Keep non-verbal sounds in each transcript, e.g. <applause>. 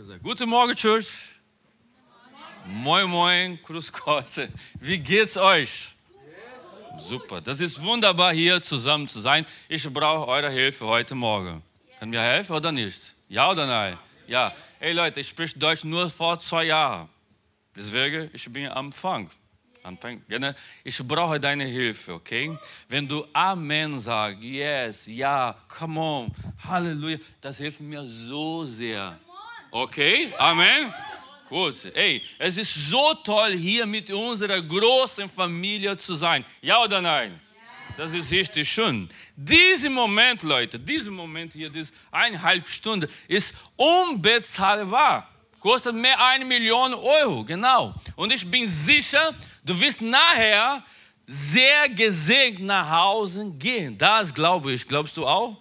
gesagt. Guten Morgen, Church. Moin, moin, Grüß Gott. Wie geht's euch? Super, das ist wunderbar, hier zusammen zu sein. Ich brauche eure Hilfe heute Morgen. Kann mir helfen oder nicht? Ja oder nein? Ja. Hey Leute, ich spreche Deutsch nur vor zwei Jahren. Deswegen, ich bin am Anfang. Anfang. Ich brauche deine Hilfe, okay? Wenn du Amen sagst, yes, ja, come on, Halleluja, das hilft mir so sehr. Okay? Amen? Gut. Ey, es ist so toll, hier mit unserer großen Familie zu sein. Ja oder nein? Das ist richtig schön. Dieser Moment, Leute, dieser Moment hier, diese eineinhalb Stunden, ist unbezahlbar. Kostet mehr eine Million Euro, genau. Und ich bin sicher, du wirst nachher sehr gesegnet nach Hause gehen. Das glaube ich. Glaubst du auch?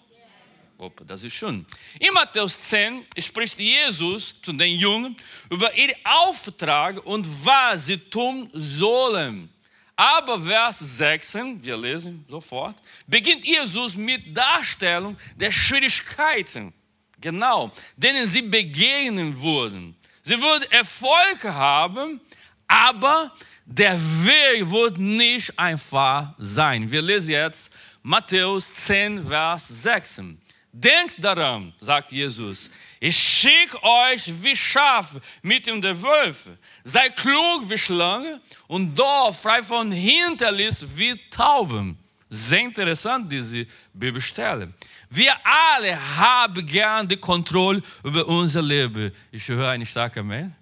Opa, das ist schön. In Matthäus 10 spricht Jesus zu den Jungen über ihren Auftrag und was sie tun sollen. Aber Vers 16, wir lesen sofort, beginnt Jesus mit Darstellung der Schwierigkeiten, genau, denen sie begegnen würden. Sie würden Erfolg haben, aber der Weg wird nicht einfach sein. Wir lesen jetzt Matthäus 10, Vers 16. Denkt daran, sagt Jesus, ich schicke euch wie Schafe mitten der Wölfe. Seid klug wie Schlange und doch frei von Hinterlist wie Tauben. Sehr interessant, diese Bibelstelle. Wir alle haben gern die Kontrolle über unser Leben. Ich höre eine starke Amen.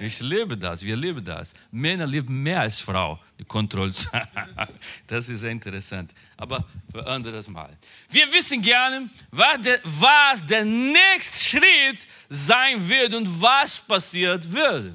Ich liebe das, wir lieben das. Männer lieben mehr als Frau, die Kontrolle zu <laughs> Das ist interessant, aber für anderes Mal. Wir wissen gerne, was der, was der nächste Schritt sein wird und was passiert wird.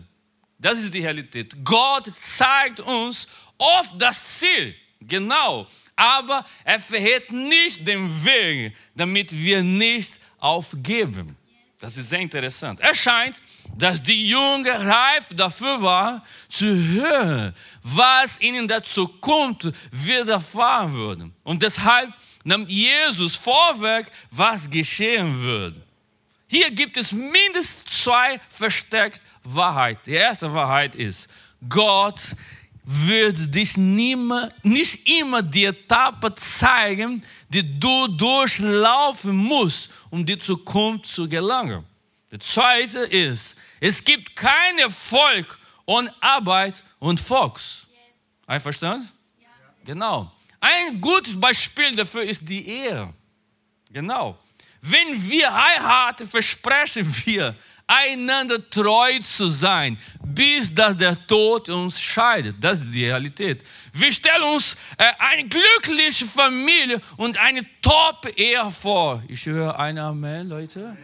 Das ist die Realität. Gott zeigt uns oft das Ziel, genau, aber er verhält nicht den Weg, damit wir nicht aufgeben. Das ist sehr interessant. Es scheint, dass die Jungen reif dafür waren, zu hören, was ihnen der Zukunft widerfahren würde. Und deshalb nahm Jesus vorweg, was geschehen würde. Hier gibt es mindestens zwei versteckte Wahrheiten. Die erste Wahrheit ist, Gott wird dich nimmer, nicht immer die Etappe zeigen, die du durchlaufen musst, um die Zukunft zu gelangen. Die zweite ist, es gibt keinen Erfolg ohne Arbeit und. Yes. Einverstanden? Ja. Genau. Ein gutes Beispiel dafür ist die Ehe. Genau. Wenn wir heiraten, versprechen wir, einander treu zu sein, bis dass der Tod uns scheidet. Das ist die Realität. Wir stellen uns äh, eine glückliche Familie und eine Top-Ehe vor. Ich höre ein Amen, Leute.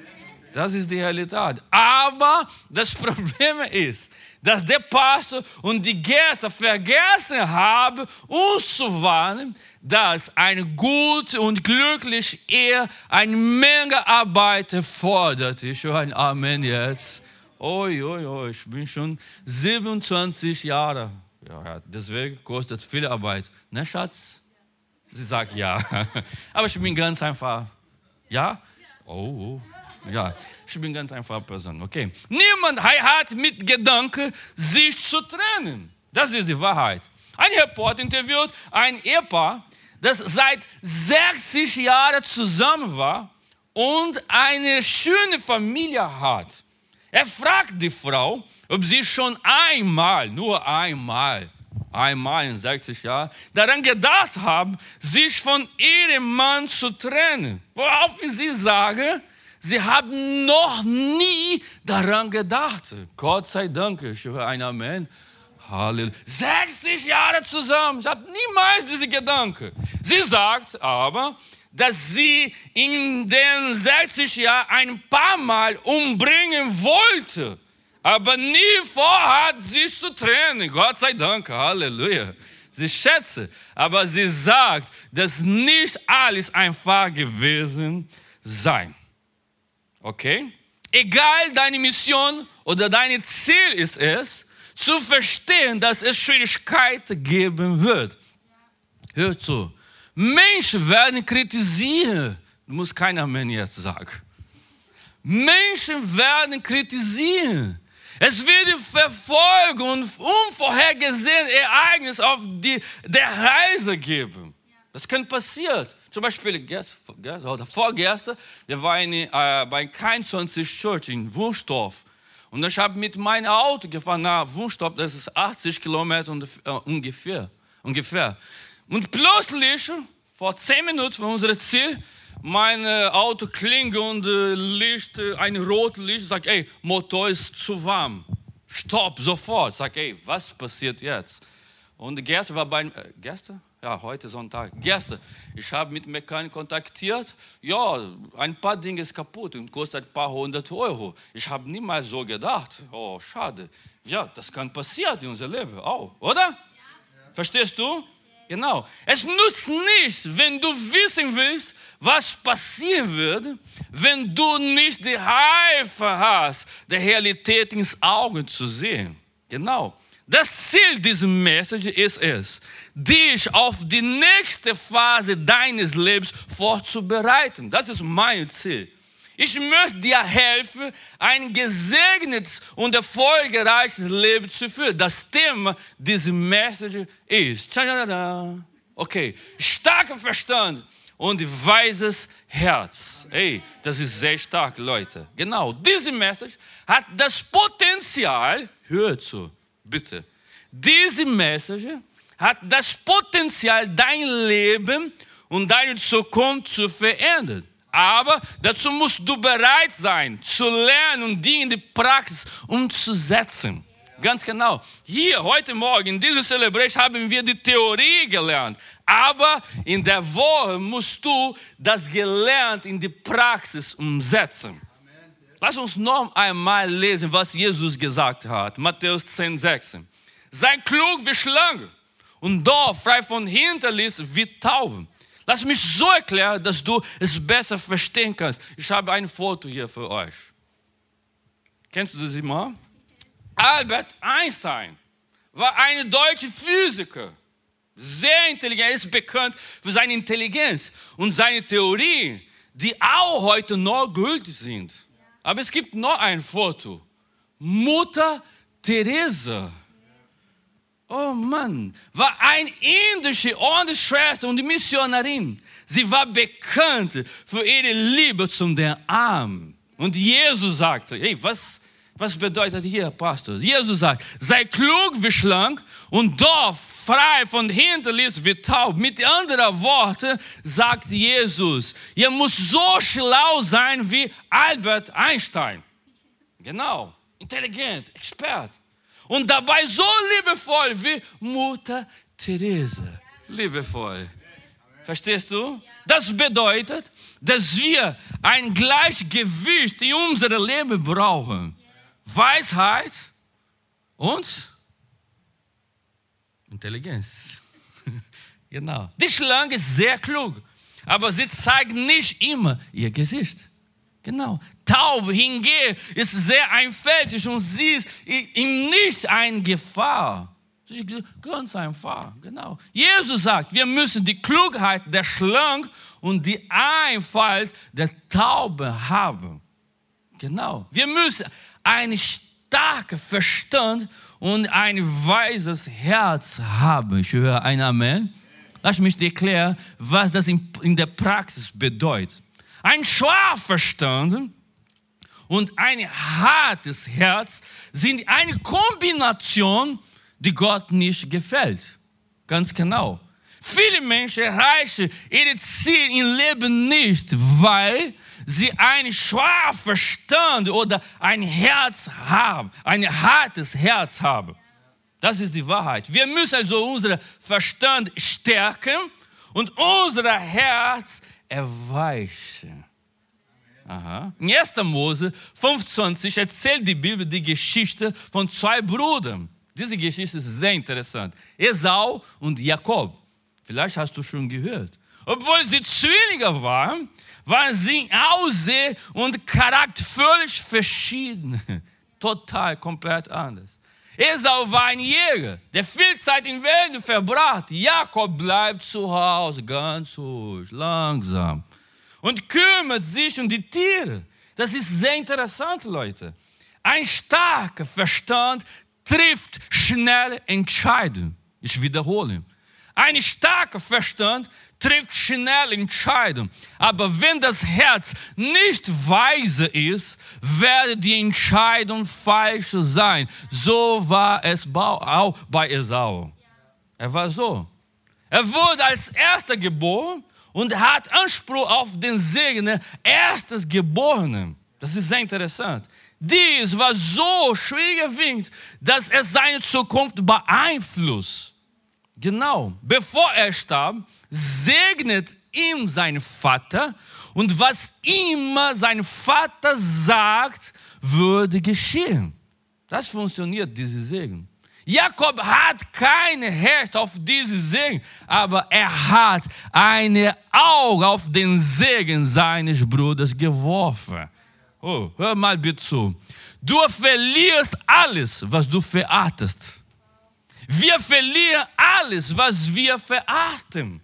Das ist die Realität. Aber das <laughs> Problem ist, dass der Pastor und die Gäste vergessen haben, uns zu warnen, dass eine gute und glückliche Ehe eine Menge Arbeit fordert. Ich höre ein Amen jetzt. Oi, oi, oi, ich bin schon 27 Jahre. Ja, deswegen kostet viel Arbeit. Ne, Schatz? Sie sagt ja. <laughs> Aber ich bin ganz einfach. Ja? Oh, oh. Ja, ich bin ganz einfache Person. Okay. Niemand hat mit Gedanken, sich zu trennen. Das ist die Wahrheit. Ein Reporter interviewt ein Ehepaar, das seit 60 Jahren zusammen war und eine schöne Familie hat. Er fragt die Frau, ob sie schon einmal, nur einmal, einmal in 60 Jahren, daran gedacht haben, sich von ihrem Mann zu trennen. Worauf sie sagen, Sie haben noch nie daran gedacht. Gott sei Dank, ich höre ein Amen. Halleluja. 60 Jahre zusammen. Ich habe niemals diese Gedanken. Sie sagt aber, dass sie in den 60 Jahren ein paar Mal umbringen wollte, aber nie vorhat, sich zu trennen. Gott sei Dank. Halleluja. Sie schätze, aber sie sagt, dass nicht alles einfach gewesen sei. Okay? Egal deine Mission oder dein Ziel ist es, zu verstehen, dass es Schwierigkeiten geben wird. Hör zu. Menschen werden kritisieren. Du musst keiner mehr jetzt sagen. Menschen werden kritisieren. Es wird Verfolgung und unvorhergesehene Ereignisse auf die, der Reise geben. Das kann passieren. Zum Beispiel gestern oder vorgestern, wir waren äh, bei Kein 20 Church in Wunstorf. Und ich habe mit meinem Auto gefahren nach Wunstorf, das ist 80 Kilometer äh, ungefähr. ungefähr. Und plötzlich, vor 10 Minuten von unserem Ziel, mein Auto klingt und äh, Licht, äh, ein rotes Licht, sagt, ey, Motor ist zu warm. Stopp, sofort. Sag, ey, was passiert jetzt? Und gestern war bei, äh, gestern? Ja, heute Sonntag. Gestern, ich habe mit Mechaniker kontaktiert. Ja, ein paar Dinge ist kaputt und kostet ein paar hundert Euro. Ich habe niemals so gedacht. Oh, schade. Ja, das kann passieren in unserem Leben auch, oder? Ja. Verstehst du? Genau. Es nutzt nichts, wenn du wissen willst, was passieren wird, wenn du nicht die Reife hast, die Realität ins Auge zu sehen. Genau. Das Ziel dieser Message ist es, dich auf die nächste Phase deines Lebens vorzubereiten. Das ist mein Ziel. Ich möchte dir helfen, ein gesegnetes und erfolgreiches Leben zu führen. Das Thema dieser Message ist, okay, starker Verstand und weises Herz. Ey, das ist sehr stark, Leute. Genau, diese Message hat das Potenzial, hör zu, bitte. Diese Message hat das Potenzial, dein Leben und deine Zukunft zu verändern. Aber dazu musst du bereit sein, zu lernen und die in die Praxis umzusetzen. Ganz genau. Hier, heute Morgen, in dieser Celebration haben wir die Theorie gelernt. Aber in der Woche musst du das gelernt in die Praxis umsetzen. Lass uns noch einmal lesen, was Jesus gesagt hat. Matthäus 10, 16. Sei klug wie Schlange und Dorf frei von Hinterlist wie Tauben. Lass mich so erklären, dass du es besser verstehen kannst. Ich habe ein Foto hier für euch. Kennst du das immer? Albert Einstein war ein deutscher Physiker. Sehr intelligent, ist bekannt für seine Intelligenz und seine Theorien, die auch heute noch gültig sind. Aber es gibt noch ein Foto. Mutter Teresa Oh Mann, war eine indische Ordensschwester und Missionarin. Sie war bekannt für ihre Liebe zum den Armen. Und Jesus sagte, hey, was, was bedeutet hier, Pastor? Jesus sagt, sei klug wie schlank und doch frei von Hinterlist wie taub. Mit anderen Worten sagt Jesus, ihr müsst so schlau sein wie Albert Einstein. Genau, intelligent, Expert und dabei so liebevoll wie Mutter Therese. Liebevoll. Verstehst du? Das bedeutet, dass wir ein Gleichgewicht in unserem Leben brauchen. Weisheit und Intelligenz. <laughs> genau. Die Schlange ist sehr klug, aber sie zeigt nicht immer ihr Gesicht. Genau. Taub hingehen ist sehr einfältig und sie ist ihm nicht eine Gefahr. Ganz einfach, genau. Jesus sagt, wir müssen die Klugheit der Schlange und die Einfalt der Taube haben. Genau. Wir müssen einen starken Verstand und ein weises Herz haben. Ich höre ein Amen. Lass mich erklären, was das in der Praxis bedeutet. Ein Schlafverstand und ein hartes Herz sind eine Kombination, die Gott nicht gefällt. Ganz genau. Viele Menschen erreichen ihre Ziele im Leben nicht, weil sie einen Schlafverstand oder ein Herz haben, ein hartes Herz haben. Das ist die Wahrheit. Wir müssen also unseren Verstand stärken und unser Herz erweichen. Aha. In 1. Mose 25 erzählt die Bibel die Geschichte von zwei Brüdern. Diese Geschichte ist sehr interessant. Esau und Jakob. Vielleicht hast du schon gehört. Obwohl sie Zwillinge waren, waren sie Aussehen und Charakter völlig verschieden. <laughs> Total, komplett anders. Esau war ein Jäger, der viel Zeit in Wäldern verbracht. Jakob bleibt zu Hause, ganz ruhig, langsam und kümmert sich um die Tiere. Das ist sehr interessant, Leute. Ein starker Verstand trifft schnell Entscheidungen. Ich wiederhole. Ein starker Verstand trifft schnell Entscheidungen. Aber wenn das Herz nicht weise ist, werde die Entscheidung falsch sein. So war es auch bei Esau. Er war so. Er wurde als erster geboren und hat Anspruch auf den Segen erstes Geborenen. Das ist sehr interessant. Dies war so schwerwiegend, dass er seine Zukunft beeinflusst. Genau, bevor er starb, segnet ihm sein Vater und was immer sein Vater sagt, würde geschehen. Das funktioniert, diese Segen. Jakob hat keine Herrschaft auf diese Segen, aber er hat eine Auge auf den Segen seines Bruders geworfen. Oh, hör mal bitte zu. Du verlierst alles, was du verachtest. Wir verlieren alles, was wir verachten.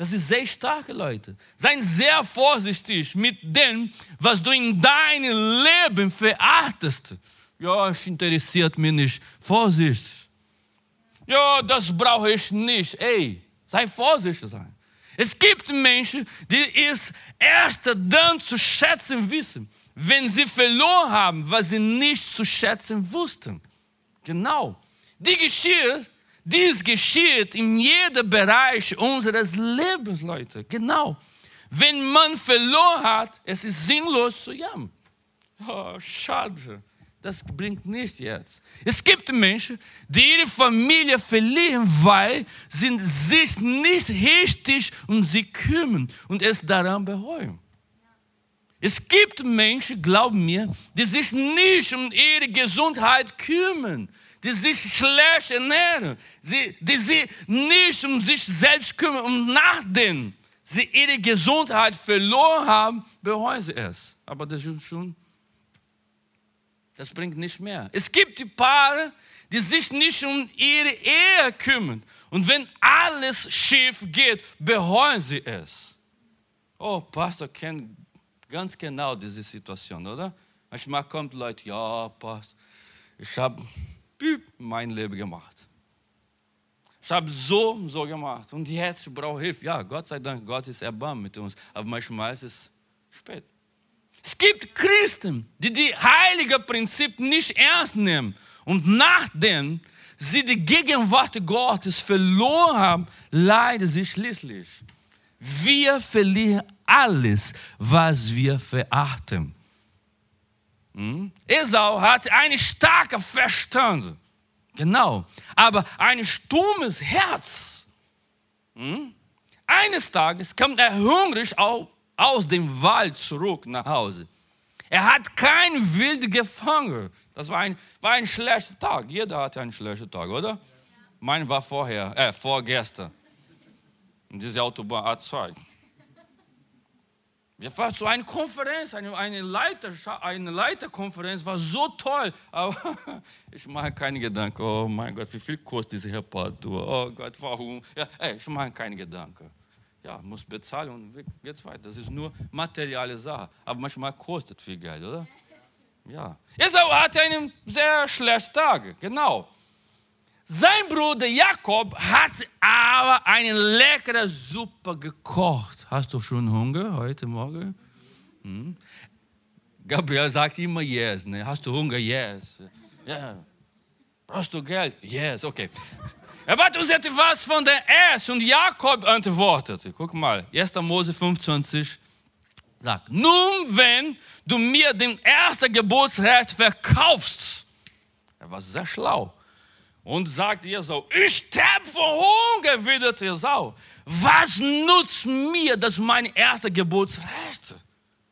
Das ist sehr stark, Leute. Sei sehr vorsichtig mit dem, was du in deinem Leben verachtest. Ja, es interessiert mich nicht. Vorsicht. Ja, das brauche ich nicht. Ey, sei vorsichtig sein. Es gibt Menschen, die es erst dann zu schätzen wissen, wenn sie verloren haben, was sie nicht zu schätzen wussten. Genau. Die geschieht, dies geschieht in jedem Bereich unseres Lebens, Leute. Genau. Wenn man verloren hat, es ist sinnlos zu jammern. Oh, schade. Das bringt nichts jetzt. Es gibt Menschen, die ihre Familie verlieren, weil sie sich nicht richtig um sie kümmern und es daran bereuen. Es gibt Menschen, glauben mir, die sich nicht um ihre Gesundheit kümmern, die sich schlecht ernähren, die, die sich nicht um sich selbst kümmern und nachdem sie ihre Gesundheit verloren haben, bereuen sie es. Aber das ist schon, das bringt nicht mehr. Es gibt die Paare, die sich nicht um ihre Ehe kümmern. Und wenn alles schief geht, bereuen sie es. Oh, Pastor kennt ganz genau diese Situation, oder? Manchmal kommt Leute, ja, Pastor, ich habe mein Leben gemacht. Ich habe so, so gemacht. Und jetzt brauche ich Hilfe. Ja, Gott sei Dank, Gott ist erbarmt mit uns. Aber manchmal ist es spät. Es gibt Christen, die die heilige Prinzip nicht ernst nehmen. Und nachdem sie die Gegenwart Gottes verloren haben, leiden sie schließlich. Wir verlieren alles, was wir verachten. Hm? Esau hatte einen starken Verstand. Genau. Aber ein stummes Herz. Hm? Eines Tages kommt er hungrig aus dem Wald zurück nach Hause. Er hat kein Wild gefangen. Das war ein, war ein schlechter Tag. Jeder hatte einen schlechten Tag, oder? Ja. Mein war vorher, äh, vorgestern. Und diese Autobahn A2. Wir waren zu einer Konferenz, eine, eine, Leiter, eine Leiterkonferenz, war so toll. Aber <laughs> ich mache keine Gedanken, oh mein Gott, wie viel kostet diese Reparatur? Oh Gott, warum? Ja, ey, ich mache keine Gedanken. Ja, muss bezahlen und geht's weiter. Das ist nur materielle Sache. Aber manchmal kostet viel Geld, oder? Ja. Esau hatte einen sehr schlechten Tag, genau. Sein Bruder Jakob hat aber eine leckere Suppe gekocht. Hast du schon Hunger heute Morgen? Hm? Gabriel sagt immer yes. Ne? Hast du Hunger? Yes. Ja. Brauchst du Geld? Yes, okay. Er wird uns etwas von der Ess und Jakob antwortet. Guck mal, 1. Mose 25 sagt, nun wenn du mir den ersten Geburtsrecht verkaufst, er war sehr schlau, und sagt Esau, ich sterbe vor Hunger, erwidert Esau. Was nutzt mir das mein erster Geburtsrecht?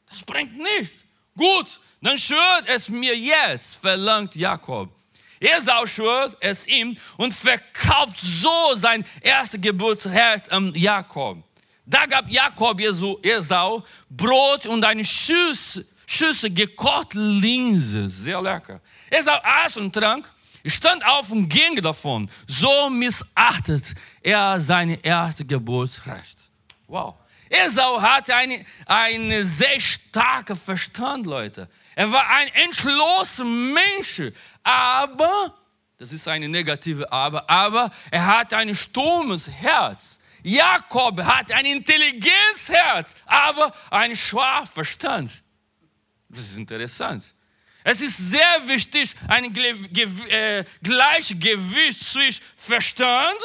Das bringt nichts. Gut, dann schwört es mir jetzt, verlangt Jakob. Esau schwört es ihm und verkauft so sein erstes Geburtsrecht an Jakob. Da gab Jakob Esau Brot und eine Schüssel, Schüssel gekochte Linse, sehr lecker. Esau aß und trank stand auf und ging davon. So missachtet er sein erstes Geburtsrecht. Wow. Esau hatte einen eine sehr starken Verstand, Leute. Er war ein entschlossener Mensch, aber, das ist eine negative Aber, aber er hatte ein stummes Herz. Jakob hat ein Intelligenzherz, aber ein schwacher Verstand. Das ist interessant. Es ist sehr wichtig, ein äh, Gleichgewicht zwischen Verstand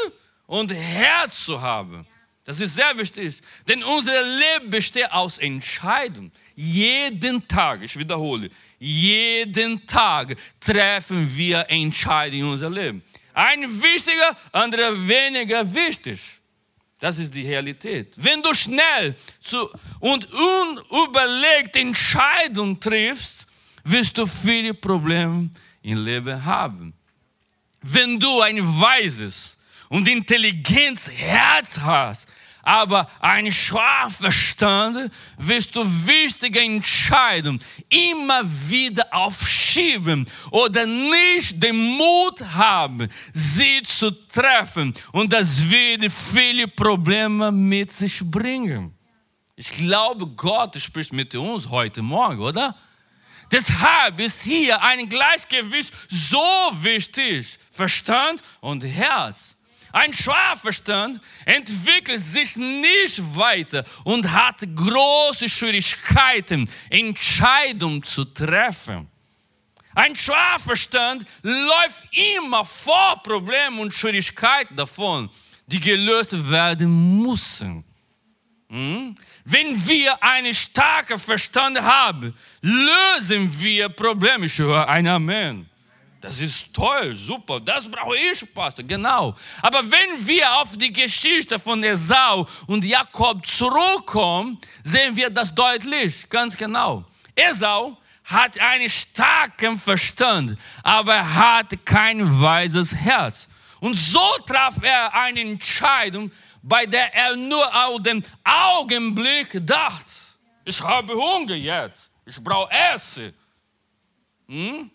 und Herz zu haben. Das ist sehr wichtig, denn unser Leben besteht aus Entscheidungen. Jeden Tag, ich wiederhole, jeden Tag treffen wir Entscheidungen in unserem Leben. Ein wichtiger, anderer weniger wichtig. Das ist die Realität. Wenn du schnell zu und unüberlegt Entscheidungen triffst, wirst du viele Probleme im Leben haben. Wenn du ein weises und intelligentes Herz hast, aber ein Verstand, wirst du wichtige Entscheidungen immer wieder aufschieben oder nicht den Mut haben, sie zu treffen. Und das wird viele Probleme mit sich bringen. Ich glaube, Gott spricht mit uns heute Morgen, oder? Deshalb ist hier ein Gleichgewicht so wichtig. Verstand und Herz. Ein Schwachverstand entwickelt sich nicht weiter und hat große Schwierigkeiten, Entscheidungen zu treffen. Ein Schwachverstand läuft immer vor Problemen und Schwierigkeiten davon, die gelöst werden müssen. Wenn wir einen starken Verstand haben, lösen wir Probleme. Ich höre ein Amen. Das ist toll, super, das brauche ich, Pastor, genau. Aber wenn wir auf die Geschichte von Esau und Jakob zurückkommen, sehen wir das deutlich, ganz genau. Esau hat einen starken Verstand, aber er hat kein weises Herz. Und so traf er eine Entscheidung, bei der er nur auf den Augenblick dachte, ich habe Hunger jetzt, ich brauche Essen. Hm?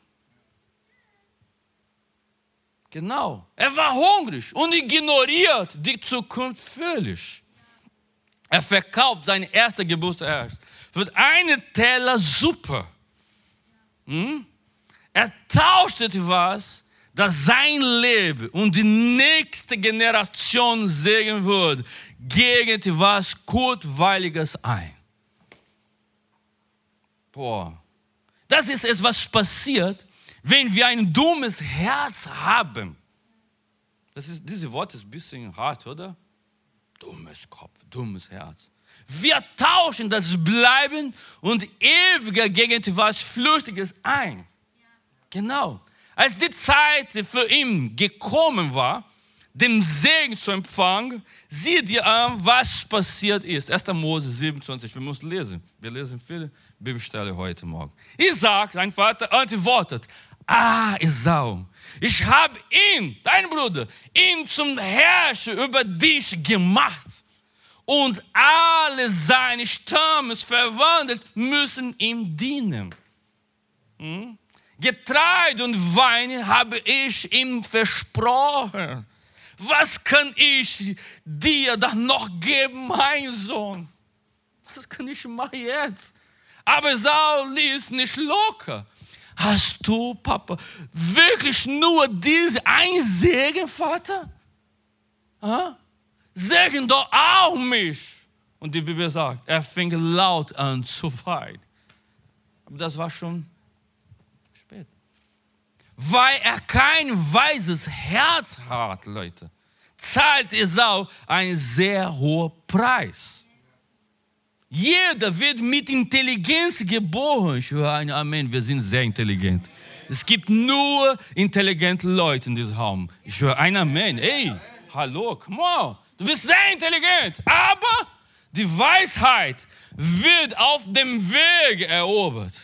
Genau. Er war hungrig und ignoriert die Zukunft völlig. Er verkauft sein erster Geburtstag für einen Teller Suppe. Hm? Er tauscht etwas, das sein Leben und die nächste Generation segnen wird, gegen etwas Kurzweiliges ein. Boah. Das ist es, was passiert, wenn wir ein dummes Herz haben, das ist, diese Wort ist ein bisschen hart, oder? Dummes Kopf, dummes Herz. Wir tauschen das Bleiben und Ewige gegen etwas Flüchtiges ein. Genau. Als die Zeit für ihn gekommen war, den Segen zu empfangen, sieh dir an, was passiert ist. 1. Mose 27, wir müssen lesen. Wir lesen viele Bibelstellen heute Morgen. Isaac, sein Vater, antwortet, Ah, Esau, ich habe ihn, dein Bruder, ihn zum Herrscher über dich gemacht. Und alle seine Stammes verwandelt müssen ihm dienen. Hm? Getreide und Wein habe ich ihm versprochen. Was kann ich dir dann noch geben, mein Sohn? Was kann ich machen jetzt? Aber Saul ließ nicht locker. Hast du, Papa, wirklich nur diese ein Segen, Vater? Ha? Segen doch auch mich. Und die Bibel sagt, er fing laut an zu weinen. Aber das war schon. Weil er kein weises Herz hat, Leute, zahlt Esau einen sehr hohen Preis. Jeder wird mit Intelligenz geboren. Ich höre ein Amen, wir sind sehr intelligent. Es gibt nur intelligente Leute in diesem Raum. Ich höre ein Amen. Ey, hallo, come on. Du bist sehr intelligent, aber die Weisheit wird auf dem Weg erobert.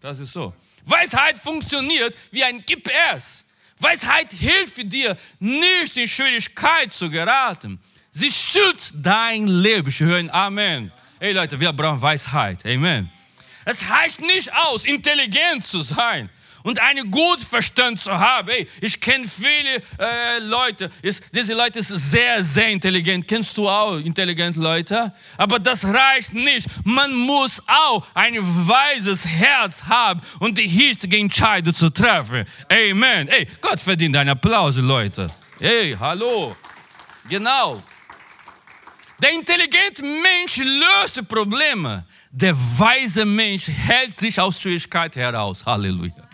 Das ist so. Weisheit funktioniert wie ein GPS. Weisheit hilft dir, nicht in Schwierigkeit zu geraten. Sie schützt dein Leben. Ein Amen. Ey Leute, wir brauchen Weisheit. Amen. Es heißt nicht aus, intelligent zu sein und einen guten Verstand zu haben. Hey, ich kenne viele äh, Leute, ist, diese Leute sind sehr, sehr intelligent. Kennst du auch intelligente Leute? Aber das reicht nicht. Man muss auch ein weises Herz haben und die richtige Entscheidung zu treffen. Amen. Hey, Gott verdient einen Applaus, Leute. Hey, hallo. Genau. Der intelligente Mensch löst Probleme. Der weise Mensch hält sich aus Schwierigkeiten heraus. Halleluja.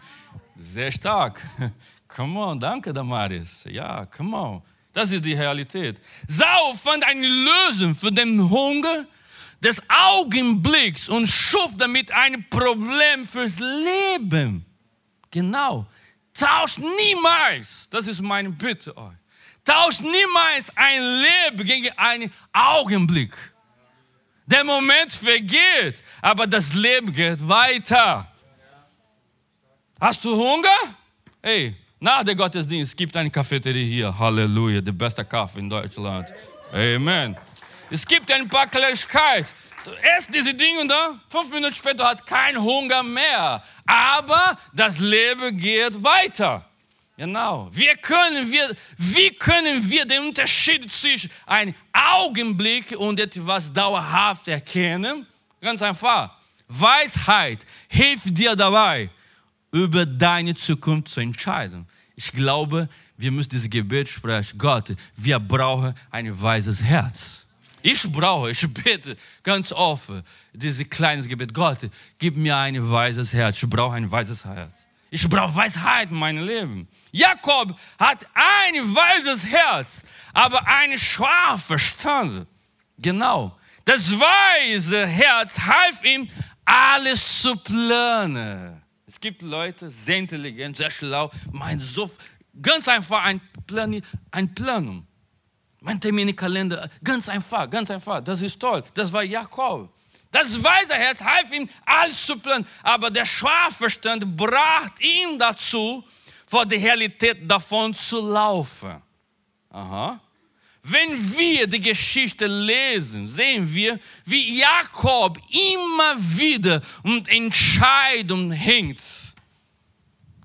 Sehr stark. <laughs> Come on, danke, Damaris. Ja, come on. Das ist die Realität. Sau fand eine Lösung für den Hunger des Augenblicks und schuf damit ein Problem fürs Leben. Genau. Tauscht niemals, das ist meine Bitte euch, tauscht niemals ein Leben gegen einen Augenblick. Der Moment vergeht, aber das Leben geht weiter. Hast du Hunger? Hey, nach dem Gottesdienst gibt eine Cafeteria hier. Halleluja, der beste Kaffee in Deutschland. Amen. Es gibt ein paar Kleinigkeiten. Du isst diese Dinge da, fünf Minuten später hat kein Hunger mehr. Aber das Leben geht weiter. Genau. Wie können wir, wie können wir den Unterschied zwischen einem Augenblick und etwas dauerhaft erkennen? Ganz einfach. Weisheit hilft dir dabei, über deine Zukunft zu entscheiden. Ich glaube, wir müssen dieses Gebet sprechen. Gott, wir brauchen ein weises Herz. Ich brauche, ich bete ganz offen dieses kleines Gebet. Gott, gib mir ein weises Herz. Ich brauche ein weises Herz. Ich brauche Weisheit in meinem Leben. Jakob hat ein weises Herz, aber einen schwachen Verstand. Genau. Das weise Herz half ihm, alles zu planen. Es gibt Leute, sehr intelligent, sehr schlau, meinen so ganz einfach ein Plan, ein Planung. Mein Terminkalender, ganz einfach, ganz einfach. Das ist toll. Das war Jakob. Das weise Herz half ihm, alles zu planen. Aber der Schwachverstand brachte ihn dazu, vor der Realität davon zu laufen. Aha. Wenn wir die Geschichte lesen, sehen wir, wie Jakob immer wieder um Entscheidungen hängt.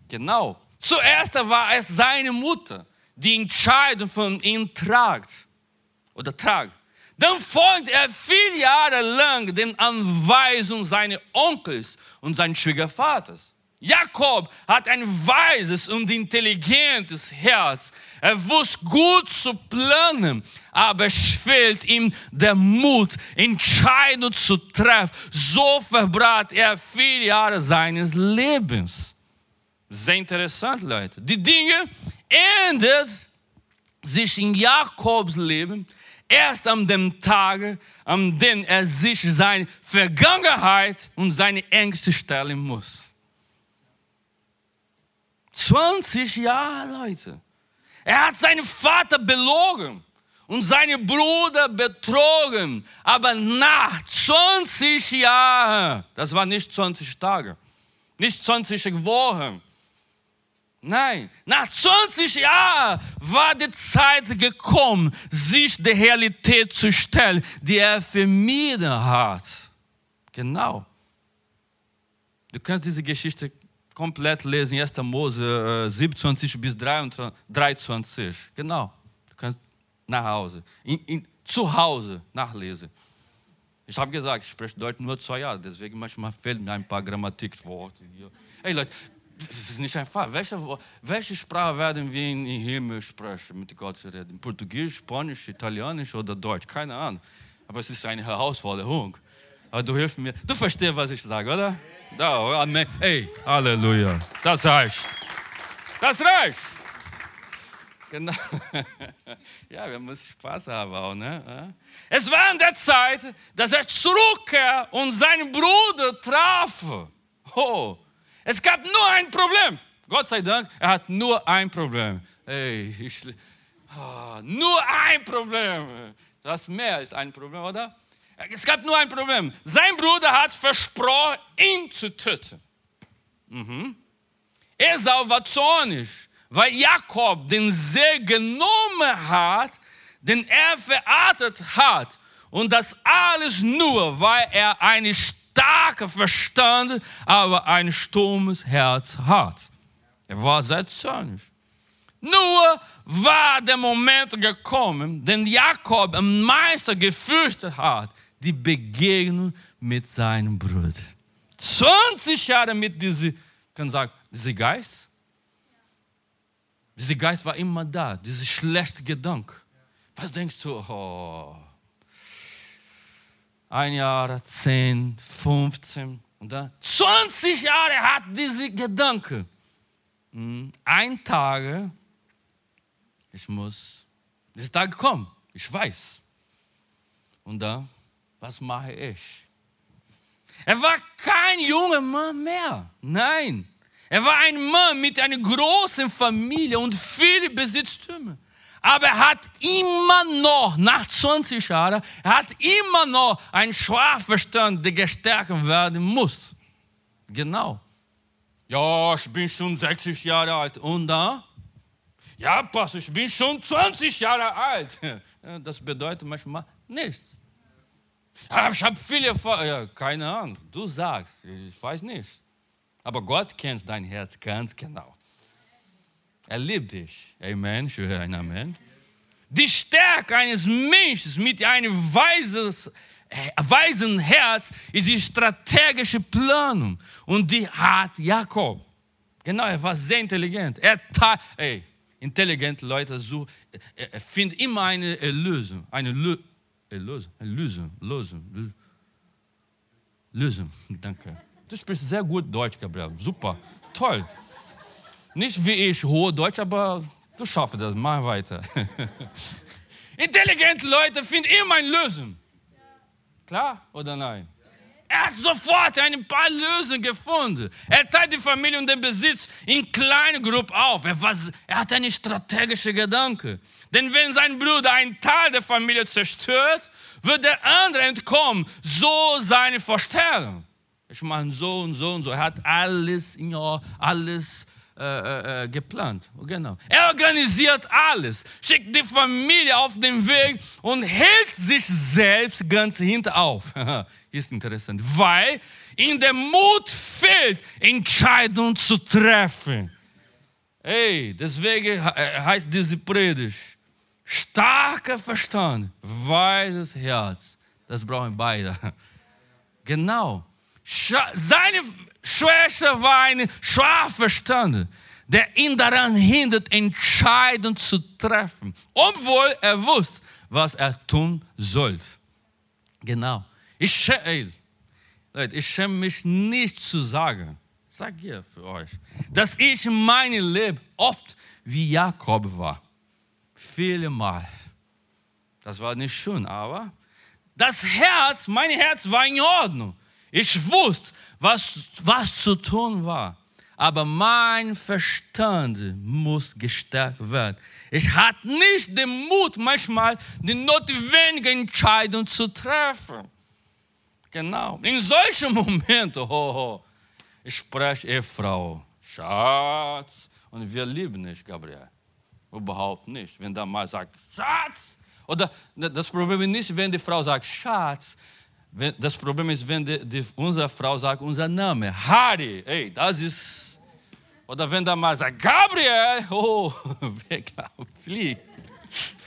Genau. Zuerst war es seine Mutter, die Entscheidung von ihm tragt oder tragt. Dann folgt er viele Jahre lang den Anweisungen seines Onkels und seines Schwiegervaters. Jakob hat ein weises und intelligentes Herz. Er wusste gut zu planen, aber es fehlt ihm der Mut, Entscheidungen zu treffen. So verbrat er viele Jahre seines Lebens. Sehr interessant, Leute. Die Dinge ändern sich in Jakobs Leben erst an dem Tag, an dem er sich seine Vergangenheit und seine Ängste stellen muss. 20 Jahre, Leute. Er hat seinen Vater belogen und seinen Bruder betrogen. Aber nach 20 Jahren, das war nicht 20 Tage, nicht 20 Wochen, Nein, nach 20 Jahren war die Zeit gekommen, sich der Realität zu stellen, die er vermieden hat. Genau. Du kannst diese Geschichte komplett lesen, 1. Mose 27 bis 23. Genau. Du kannst nach Hause, in, in, zu Hause nachlesen. Ich habe gesagt, ich spreche Deutsch nur zwei Jahre, deswegen manchmal fehlen mir ein paar Grammatikworte. Hey Leute, das ist nicht einfach. Welche, welche Sprache werden wir in Himmel sprechen, mit Gott zu reden? Portugiesisch, Spanisch, Italienisch oder Deutsch? Keine Ahnung. Aber es ist eine Herausforderung. Aber du hilfst mir. Du verstehst, was ich sage, oder? Da, Amen. Ey, Halleluja. Das reicht. Das reicht. Genau. <laughs> Ja, wir müssen Spaß haben auch, ne? Es war in der Zeit, dass er zurückkehrte und seinen Bruder traf. Oh, es gab nur ein Problem. Gott sei Dank, er hat nur ein Problem. Ey, ich, oh, nur ein Problem. Das mehr als ein Problem, oder? Es gab nur ein Problem. Sein Bruder hat versprochen, ihn zu töten. Mhm. Esau war zornig, weil Jakob den See genommen hat, den er verachtet hat. Und das alles nur, weil er eine starker Verstand, aber ein stummes Herz hat. Er war sehr zornig. Nur war der Moment gekommen, den Jakob am meisten gefürchtet hat, die Begegnung mit seinem Bruder. 20 Jahre mit diesem, kann sagen, diesem Geist. Dieser Geist war immer da, dieser schlechte Gedanke. Was denkst du? Oh, ein Jahr, 10, 15 und dann 20 Jahre hat diese Gedanke. Hm, ein Tag, ich muss, dieser Tag kommt, ich weiß. Und dann, was mache ich? Er war kein junger Mann mehr. Nein, er war ein Mann mit einer großen Familie und vielen Besitztümern. Aber er hat immer noch, nach 20 Jahren, er hat immer noch einen Schwachverstand, der gestärkt werden muss. Genau. Ja, ich bin schon 60 Jahre alt. Und da? Ja, Pastor, ich bin schon 20 Jahre alt. <laughs> Das bedeutet manchmal nichts. Ja, ich habe viele, ja, keine Ahnung. Du sagst, ich weiß nicht. Aber Gott kennt dein Herz ganz genau. Er liebt dich. Amen. Ich höre ein Amen. Die Stärke eines Menschen mit einem weises, weisen Herz ist die strategische Planung. Und die hat Jakob. Genau, er war sehr intelligent. Er ey, intelligente Leute so, er findet immer eine Lösung. Eine Lö Lösung. Lösung. Lösung. Lösung. Danke. Du sprichst sehr gut Deutsch, Gabriel. Super. Toll. Nicht wie ich, hohe Deutsch, aber du schaffst das. Mach weiter. <laughs> Intelligente Leute finden immer eine Lösung. Klar oder nein? Er hat sofort ein paar Lösungen gefunden. Er teilt die Familie und den Besitz in kleine Gruppen auf. Er, war, er hat einen strategischen Gedanke. Denn wenn sein Bruder einen Teil der Familie zerstört, wird der andere entkommen. So seine Vorstellung. Ich meine, so und so und so. Er hat alles, ja, alles äh, äh, äh, geplant. Genau. Er organisiert alles, schickt die Familie auf den Weg und hält sich selbst ganz hinter auf. <laughs> Ist interessant, weil ihm der Mut fehlt, Entscheidungen zu treffen. Hey, deswegen äh, heißt diese Predigt starker Verstand, weises Herz. Das brauchen beide. <laughs> Genau. Seine Schwester war ein Schwachverstand, der ihn daran hindert, Entscheidungen zu treffen, obwohl er wusste, was er tun sollte. Genau. Ich, ey, Leute, ich schäme mich nicht zu sagen, ich sage hier für euch, dass ich in meinem Leben oft wie Jakob war. Viele Mal. Das war nicht schön, aber das Herz, mein Herz war in Ordnung. Ich wusste, was, was zu tun war. Aber mein Verstand muss gestärkt werden. Ich hatte nicht den Mut, manchmal die notwendige Entscheidung zu treffen. Genau. In solchen <laughs> Momenten, oh, oh, ich spreche Ehefrau, Schatz, und wir lieben nicht, Gabriel. Überhaupt nicht. Wenn der Mann sagt, Schatz, oder das Problem ist nicht, wenn die Frau sagt, Schatz, das Problem ist, wenn die, die, unsere Frau sagt, unser Name, Harry, ey, das ist. Oder wenn der Mann sagt, Gabriel, <laughs> oh, weg, flieh,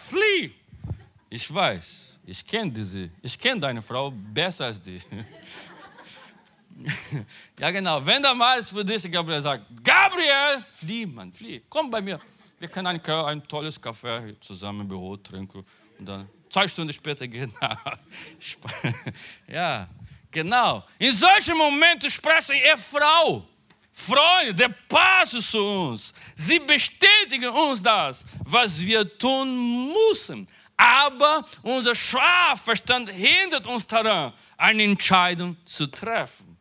flieh. Ich weiß, ich kenne diese, ich kenne deine Frau besser als die. <laughs> ja, genau, wenn der Mann für dich, Gabriel sagt, Gabriel, flieh, Mann, flieh, komm bei mir. Wir können ein, ein tolles Kaffee zusammen im Büro trinken und dann Zwei Stunden später, <laughs> genau. Ja, genau. In solchen Momenten sprechen ihr Frau. Freunde, der passt zu uns. Sie bestätigen uns das, was wir tun müssen. Aber unser Schlafverstand hindert uns daran, eine Entscheidung zu treffen.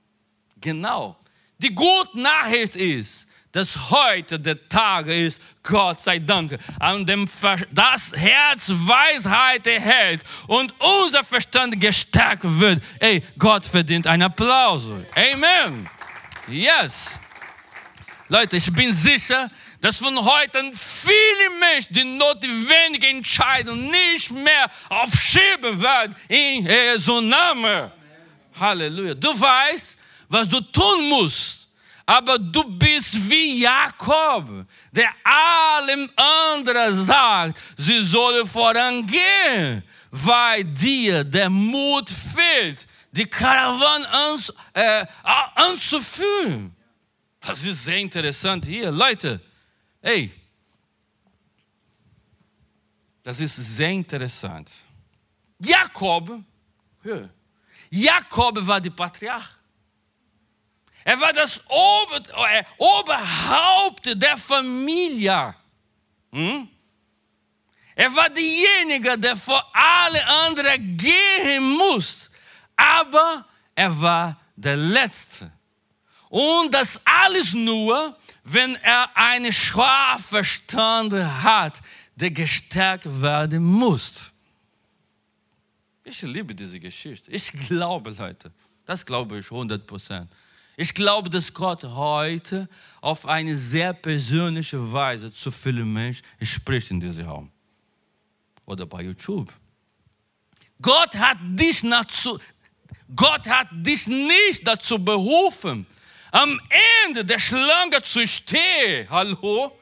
Genau. Die gute Nachricht ist, dass heute der Tag ist, Gott sei Dank, an dem das Herz Weisheit erhält und unser Verstand gestärkt wird. Ey, Gott verdient einen Applaus. Amen. Yes. Leute, ich bin sicher, dass von heute an viele Menschen die notwendige Entscheidung nicht mehr aufschieben werden in Jesu Namen. Halleluja. Du weißt, was du tun musst, aber du bist wie Jakob, der allem anderen sagt, sie solle vorangehen, weil dir der Mut fehlt, die Karawane ans, äh, anzuführen. Das ist sehr interessant hier. Leute, hey, das ist sehr interessant. Jakob, Jakob war der Patriarch. Er war das Ober, äh, Oberhaupt der Familie. Hm? Er war derjenige, der vor alle anderen gehen muss. Aber er war der Letzte. Und das alles nur, wenn er einen Schlafverstand hat, der gestärkt werden muss. Ich liebe diese Geschichte. Ich glaube, Leute, das glaube ich 100 Prozent. Ich glaube, dass Gott heute auf eine sehr persönliche Weise zu vielen Menschen spricht in diesem Raum oder bei YouTube. Gott hat dich, dazu, Gott hat dich nicht dazu berufen, am Ende der Schlange zu stehen. Hallo?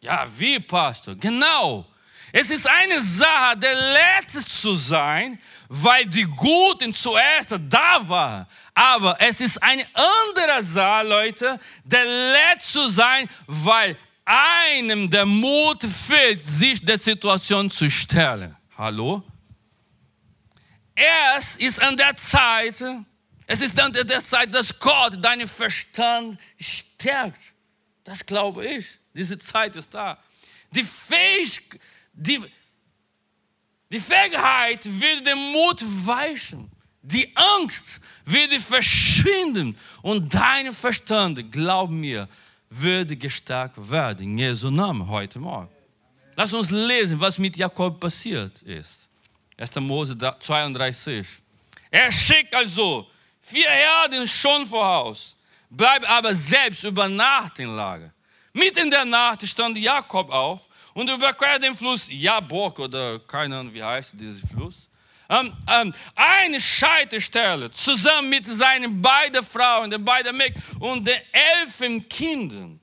Ja, wie, Pastor? Genau. Es ist eine Sache, der Letzte zu sein, weil die Guten zuerst da waren. Aber es ist eine andere Sache, Leute, der Letzte zu sein, weil einem der Mut fehlt, sich der Situation zu stellen. Hallo? Es ist an der Zeit, es ist an der Zeit, dass Gott deinen Verstand stärkt. Das glaube ich. Diese Zeit ist da. Die, Fähig, die, die Fähigkeit wird dem Mut weichen. Die Angst wird verschwinden. Und dein Verstand, glaub mir, würde gestärkt werden. In Jesu Namen heute Morgen. Lass uns lesen, was mit Jakob passiert ist. 1. Mose 32. Er schickt also vier Herden schon voraus, bleibt aber selbst über Nacht in Lager. Mitten in der Nacht stand Jakob auf und überquert den Fluss Jabok oder keine Ahnung, wie heißt dieser Fluss. Ähm, ähm, eine Scheiterstelle zusammen mit seinen beiden Frauen, den beiden Mägden und den elf Kindern.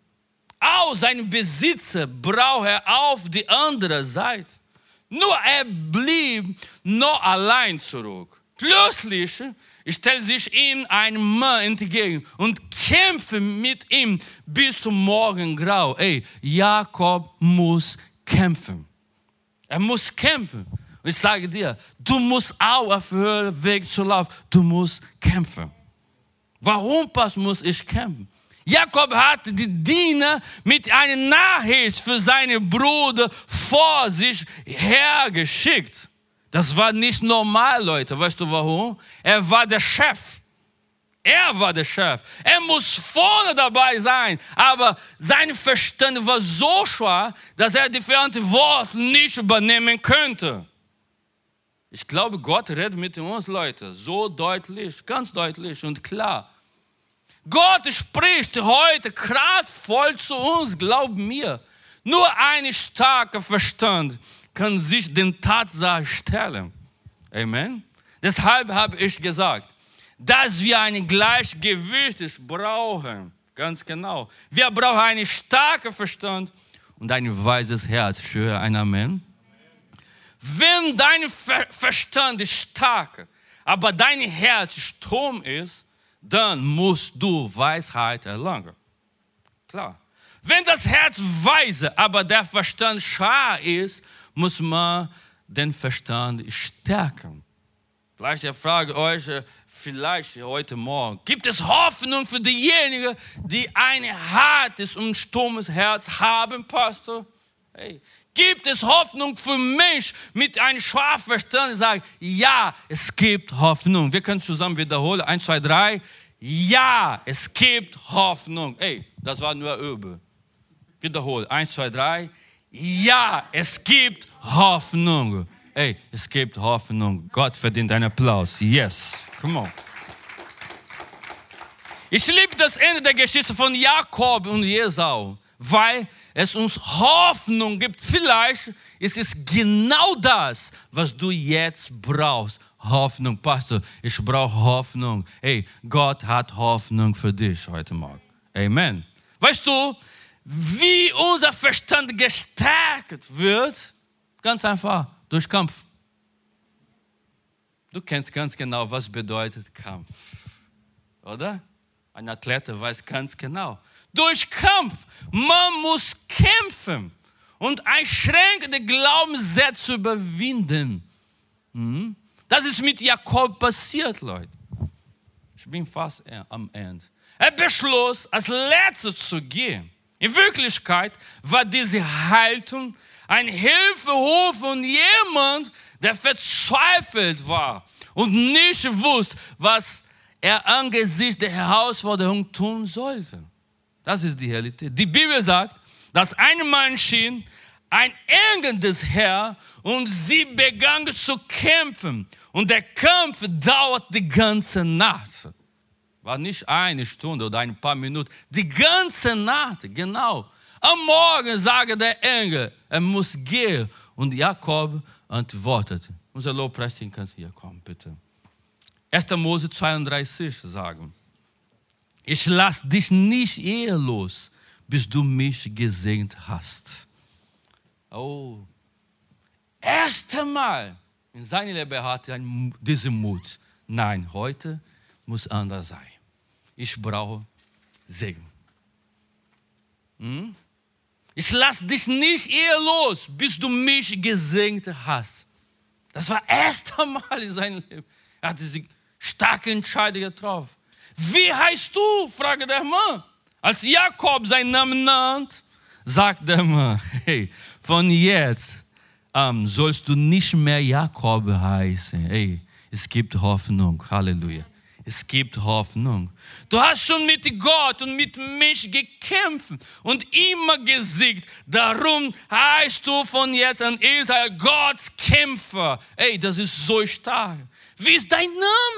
Aus seinem Besitzer brach er auf die andere Seite. Nur er blieb noch allein zurück. Plötzlich stellt sich ihm ein Mann entgegen und kämpft mit ihm bis zum Morgengrau. Ey, Jakob muss kämpfen. Er muss kämpfen. Und ich sage dir, du musst auch auf höheren Weg zu laufen. Du musst kämpfen. Warum muss ich kämpfen? Jakob hatte die Diener mit einer Nachricht für seinen Bruder vor sich hergeschickt. Das war nicht normal, Leute. Weißt du warum? Er war der Chef. Er war der Chef. Er muss vorne dabei sein. Aber sein Verstand war so schwach, dass er die Verantwortung nicht übernehmen könnte. Ich glaube, Gott redet mit uns, Leute, so deutlich, ganz deutlich und klar. Gott spricht heute kraftvoll zu uns, glaub mir. Nur ein starker Verstand kann sich den Tatsachen stellen. Amen. Deshalb habe ich gesagt, dass wir ein Gleichgewicht brauchen. Ganz genau. Wir brauchen einen starken Verstand und ein weises Herz. Ich höre ein Amen. Wenn dein Verstand stark, aber dein Herz Strom ist, dann musst du Weisheit erlangen. Klar. Wenn das Herz weise, aber der Verstand schar ist, muss man den Verstand stärken. Vielleicht ich frage euch, äh, vielleicht heute Morgen, gibt es Hoffnung für diejenigen, die ein hartes und stummes Herz haben, Pastor? Hey, Gibt es Hoffnung für mich mit einem schwachen Verstand? Sagen, ja, es gibt Hoffnung. Wir können zusammen wiederholen. Eins, zwei, drei. Ja, es gibt Hoffnung. Ey, das war nur Übel. Wiederholen. Eins, zwei, drei. Ja, es gibt Hoffnung. Ey, es gibt Hoffnung. Gott verdient einen Applaus. Yes. Come on. Ich liebe das Ende der Geschichte von Jakob und Jesau, weil es uns Hoffnung gibt. Vielleicht ist es genau das, was du jetzt brauchst, Hoffnung. Pastor, ich brauche Hoffnung. Hey, Gott hat Hoffnung für dich heute Morgen. Amen. Weißt du, wie unser Verstand gestärkt wird? Ganz einfach, durch Kampf. Du kennst ganz genau, was bedeutet Kampf. Oder? Ein Athlet weiß ganz genau. Durch Kampf. Man muss kämpfen und einschränkende Glaubenssätze überwinden. Hm? Das ist mit Jakob passiert, Leute. Ich bin fast am Ende. Er beschloss, als Letzter zu gehen. In Wirklichkeit war diese Haltung ein Hilferuf von jemand, der verzweifelt war und nicht wusste, was er angesichts der Herausforderung tun sollte. Das ist die Realität. Die Bibel sagt, dass ein Mann schien, ein Engel des Herrn und sie begann zu kämpfen. Und der Kampf dauert die ganze Nacht. War nicht eine Stunde oder ein paar Minuten, die ganze Nacht, genau. Am Morgen sagte der Engel, er muss gehen. Und Jakob antwortete. Unser Lobpreisteam kann hier kommen, bitte. 1. Mose 32 sagen, ich lasse dich nicht ehelos, bis du mich gesegnet hast. Oh, erst einmal in seinem Leben hatte er diesen Mut. Nein, heute muss anders sein. Ich brauche Segen. Hm? Ich lasse dich nicht ehelos, bis du mich gesegnet hast. Das war erst einmal <laughs> in seinem Leben. Er hat diese starke Entscheidung getroffen. Wie heißt du? fragte der Mann. Als Jakob seinen Namen nannt, sagt der Mann, hey, von jetzt an sollst du nicht mehr Jakob heißen. Hey, es gibt Hoffnung. Halleluja. Es gibt Hoffnung. Du hast schon mit Gott und mit mich gekämpft und immer gesiegt. Darum heißt du von jetzt an Israel Gottes Kämpfer. Ey, das ist so stark. Wie ist dein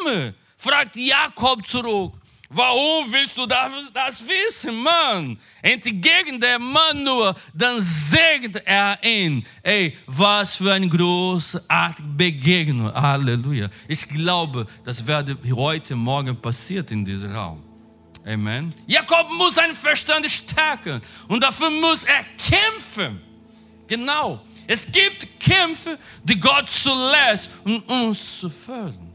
Name? Fragt Jakob zurück. Warum willst du das, das wissen, Mann? Entgegen der Mann nur, dann segnet er ihn. Ey, was für eine großartige Begegnung. Halleluja. Ich glaube, das werde heute Morgen passiert in diesem Raum. Amen. Jakob muss seinen Verstand stärken und dafür muss er kämpfen. Genau. Es gibt Kämpfe, die Gott zulässt, um uns zu fördern.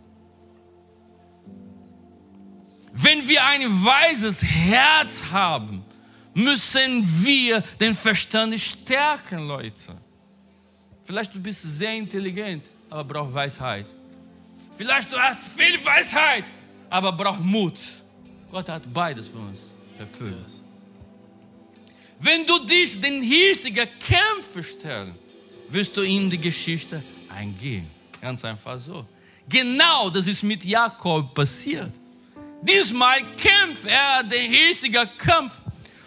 Wenn wir ein weises Herz haben, müssen wir den Verstand stärken, Leute. Vielleicht du bist sehr intelligent, aber brauchst Weisheit. Vielleicht du hast viel Weisheit, aber brauchst Mut. Gott hat beides für uns erfüllt. Wenn du dich den hiesigen Kämpfen stellst, wirst du in die Geschichte eingehen. Ganz einfach so. Genau das ist mit Jakob passiert. Diesmal kämpft er den richtigen Kampf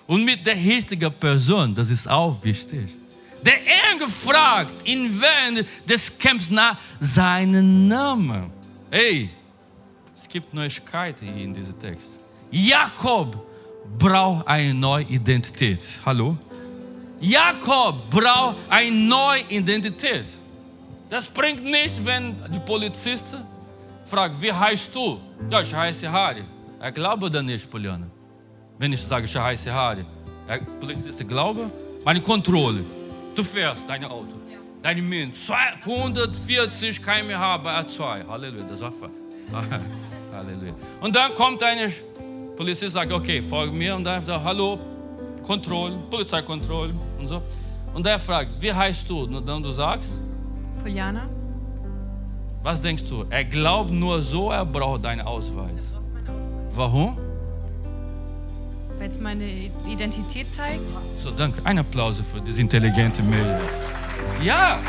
und mit der richtigen Person. Das ist auch wichtig. Der Engel fragt ihn während des Kampfs nach seinem Namen. Hey, es gibt Neuigkeiten hier in diesem Text. Jakob braucht eine neue Identität. Hallo? Jakob braucht eine neue Identität. Das bringt nichts, wenn die Polizisten fragt, wie heißt du? Ja, ich heiße Harry. Er glaubt oder nicht, Poliana? Wenn ich sage, ich heiße Harry. Er, Polizist glaube, meine Kontrolle. Du fährst dein Auto. Ja. Deine Min 240 km/h bei R2. Halleluja, das war <laughs> Halleluja. Und dann kommt eine Polizist sagt, okay, folge mir. Und dann sagt, hallo, Kontrolle, Polizeikontrolle und so. Und er fragt, wie heißt du? Und dann du sagst? Poliana. Was denkst du? Er glaubt nur so, er braucht deinen Ausweis. Warum? Weil es meine Identität zeigt. So, danke. Ein Applaus für diese intelligente Mädel. Ja,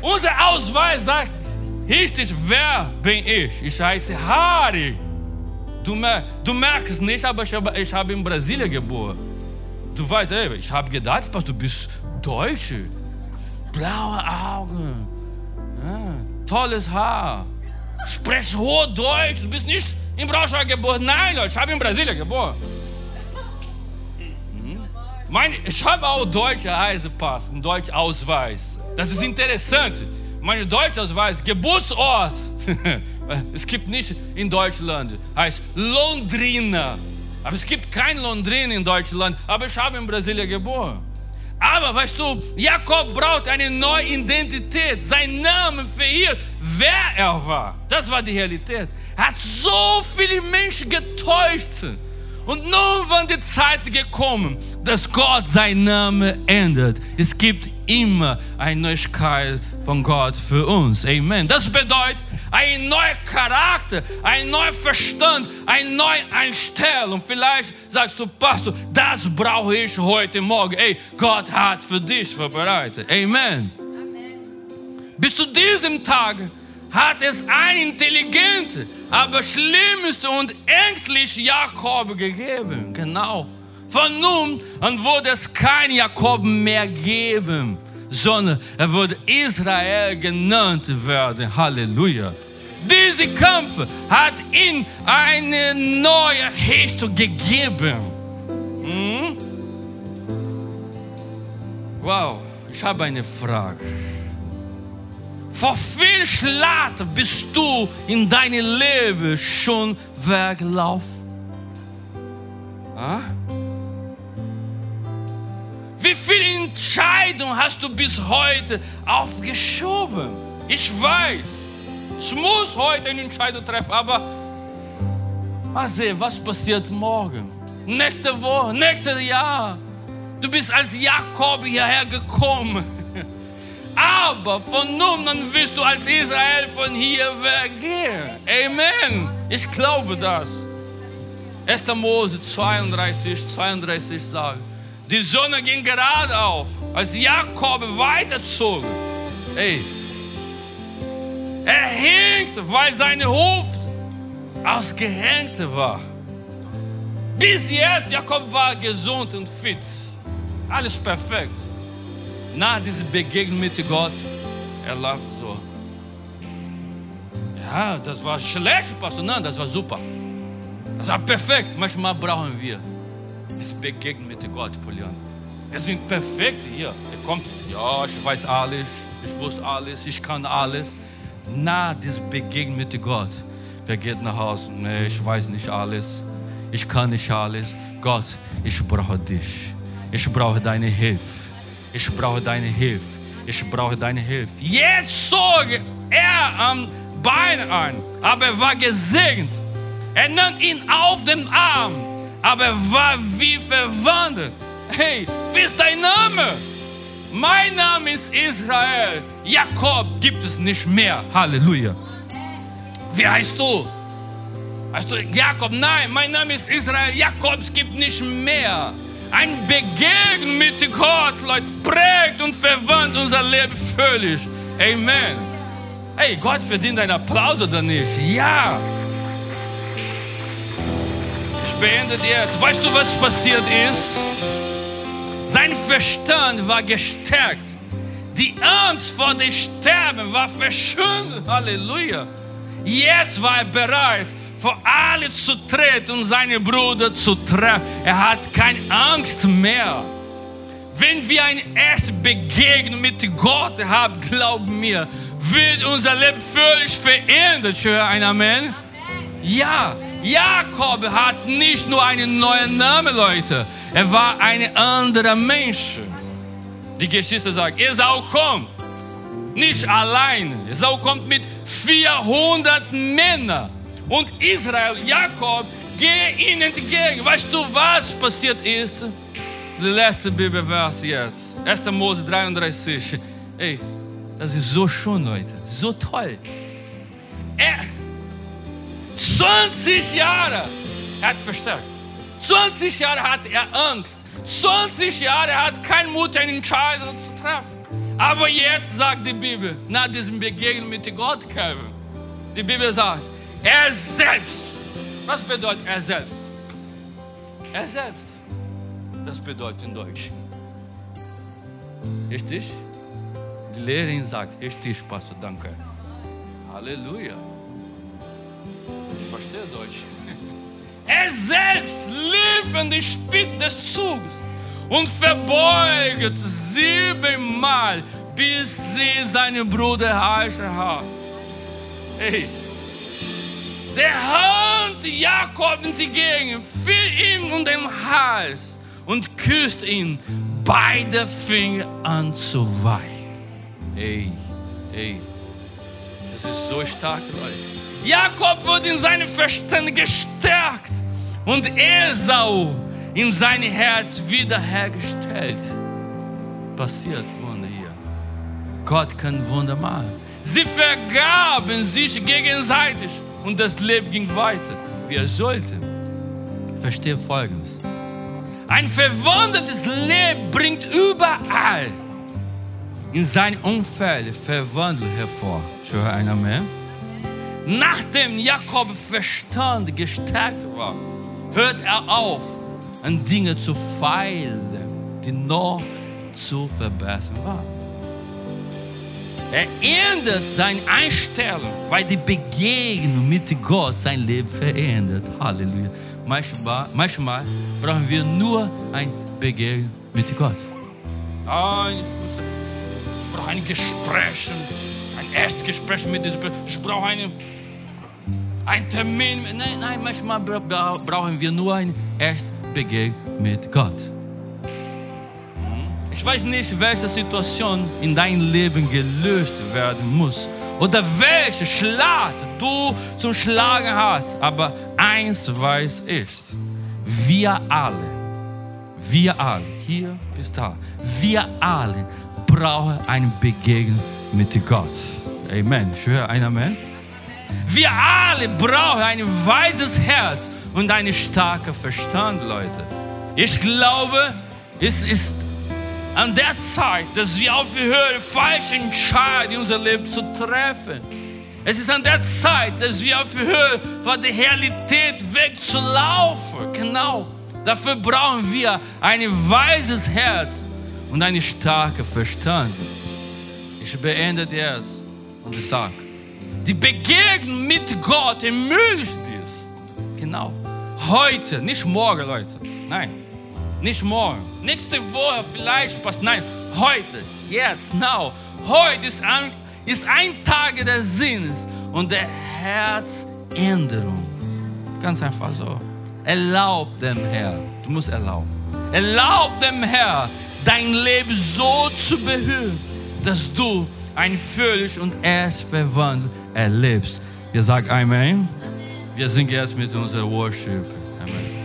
unser Ausweis sagt richtig, wer bin ich? Ich heiße Harry. Du, mer du merkst nicht, aber ich habe, ich habe in Brasilien geboren. Du weißt, ey, ich habe gedacht, du bist Deutsche. Blaue Augen. Tolles Haar. Sprech Hochdeutsch. Du bist nicht in Braunschweig geboren. Nein, Leute, ich habe in Brasilien geboren. Hm? Mein, ich habe auch deutsche Reisepass, einen deutschen Ausweis. Das ist interessant. Mein Deutschausweis, Geburtsort. <laughs> es gibt nicht in Deutschland, heißt Londrina. Aber es gibt kein Londrina in Deutschland, aber ich habe in Brasilien geboren. Aber weißt du, Jakob braucht eine neue Identität. Sein Name verhindert, wer er war. Das war die Realität. Er hat so viele Menschen getäuscht. Und nun war die Zeit gekommen, dass Gott seinen Namen ändert. Es gibt immer eine Neuigkeit von Gott für uns. Amen. Das bedeutet ein neuer Charakter, ein neuer Verstand, eine neue Einstellung. Vielleicht sagst du, Pastor, das brauche ich heute Morgen. Ey, Gott hat für dich vorbereitet. Amen. Amen. Bis zu diesem Tag hat es einen intelligenten, aber schlimmsten und ängstlichen Jakob gegeben. Genau. Von nun an wurde es kein Jakob mehr geben, sondern er würde Israel genannt werden. Halleluja. Dieser Kampf hat ihm eine neue Richtung gegeben. Hm? Wow, ich habe eine Frage. Vor viel Schlacht bist du in deinem Leben schon weggelaufen? Ah? Wie viele Entscheidungen hast du bis heute aufgeschoben? Ich weiß, ich muss heute eine Entscheidung treffen, aber mal sehen, was passiert morgen, nächste Woche, nächstes Jahr. Du bist als Jakob hierher gekommen <laughs> aber von nun an wirst du als Israel von hier weggehen. Amen. Ich glaube das. 1. Mose 32, 32 sagt, die Sonne ging gerade auf, als Jakob weiterzog. Hey, er hinkte, weil seine Huft ausgehängt war. Bis jetzt, Jakob war gesund und fit. Alles perfekt nach dieser Begegnung mit Gott, er lacht so. Ja, das war schlecht, Pastor. Nein, das war super. Das war perfekt. Manchmal brauchen wir mit Gott, Polian. Wir sind perfekt hier. Er kommt, ja, ich weiß alles, ich wusste alles, ich kann alles. Dieser Begegnung mit Gott, wer geht nach Hause? Nee, ich weiß nicht alles. Ich kann nicht alles. Gott, ich brauche dich. Ich brauche deine Hilfe. Ich brauche deine Hilfe. Ich brauche deine Hilfe. Jetzt zog er am Bein an, aber er war gesegnet. Er nahm ihn auf den Arm, aber er war wie verwandelt. Hey, wie ist dein Name? Mein Name ist Israel. Jakob gibt es nicht mehr. Halleluja. Wie heißt du? Heißt du Jakob? Nein, mein Name ist Israel. Jakob gibt nicht mehr. Ein Begegnung mit Gott, Leute, prägt und verwandelt unser Leben völlig. Amen. Hey, Gott verdient einen Applaus oder nicht? Ja. Ich beende jetzt. Weißt du, was passiert ist? Sein Verstand war gestärkt. Die Angst vor dem Sterben war verschwunden. Halleluja. Jetzt war er bereit, vor alle zu treten und seine Brüder zu treffen. Er hat keine Angst mehr. Wenn wir eine echte Begegnung mit Gott haben, glaub mir, wird unser Leben völlig verändert. Ich höre ein Amen. Ja, Jakob hat nicht nur einen neuen Namen, Leute. Er war ein anderer Mensch. Die Geschichte sagt, Esau kommt nicht allein. Esau kommt mit 400 Männern. Und Israel, Jakob, geh ihnen entgegen. Weißt du, was passiert ist? Der letzte Bibelvers jetzt. 1. Mose 33. Ey, das ist so schön, Leute. So toll. Er, 20 Jahre er hat verstärkt. 20 Jahre hat er Angst. 20 Jahre hat kein Mut, eine Entscheidung zu treffen. Aber jetzt sagt die Bibel, nach diesem Begegnung mit Gott, Kevin, die Bibel sagt, er selbst. Was bedeutet er selbst? Er selbst. Das bedeutet in Deutsch. Richtig? Die Lehrerin sagt, richtig, Pastor, danke. Halleluja. Ich verstehe Deutsch. <laughs> Er selbst lief an die Spitze des Zuges und verbeugt siebenmal bis sie seinen Bruder Hasche hat. Hey, der Hand Jakob entgegen, fiel ihm um den Hals und küsst ihn beide Finger an zu weinen. Hey, hey, das ist so stark, Leute. Jakob wurde in seinem Verstand gestärkt und Esau in sein Herz wiederhergestellt. Passiert Wunder hier. Gott kann Wunder machen. Sie vergaben sich gegenseitig und das Leben ging weiter. Wir sollten. Verstehe Folgendes. Ein verwandeltes Leben bringt überall in sein Umfeld Verwandlung hervor. Schon einer mehr? Nachdem Jakob Verstand gestärkt war, hört er auf, an Dinge zu feilen, die noch zu verbessern waren. Er ändert seine Einstellung, weil die Begegnung mit Gott sein Leben verändert. Halleluja. Manchmal, manchmal brauchen wir nur ein Begegnung mit Gott. Oh, ich, muss, ich brauche ein Gespräch, ein echtes Gespräch mit diesem Person. Ich brauche eine, einen Termin. Nein, nein, manchmal brauchen wir nur ein echtes Begegnung mit Gott. Ich weiß nicht, welche Situation in deinem Leben gelöst werden muss oder welche Schlag du zum Schlagen hast. Aber eins weiß ich, wir alle, wir alle, hier bis da, wir alle brauchen eine Begegnung mit Gott. Amen. Ich höre ein Amen. Wir alle brauchen ein weises Herz und einen starken Verstand, Leute. Ich glaube, es ist an der Zeit, dass wir aufhören, falsche Entscheidungen in unser Leben zu treffen. Es ist an der Zeit, dass wir aufhören, von der Realität wegzulaufen. Genau. Dafür brauchen wir ein weises Herz und einen starken Verstand. Ich beende das und sage, die Begegnung mit Gott ermöglicht dies. Genau. Heute, nicht morgen, Leute. Nein, nicht morgen. Nächste Woche vielleicht passt. Nein, heute, jetzt, now. Heute ist ein, ist ein Tag des Sinnes und der Herzänderung. Ganz einfach so. Erlaub dem Herr, du musst erlauben. Erlaub dem Herr, dein Leben so zu behüten, dass du ein völlig und erst verwandelt erlebst. Wir sagen Amen. Wir singen jetzt mit unserer Worship. Amen.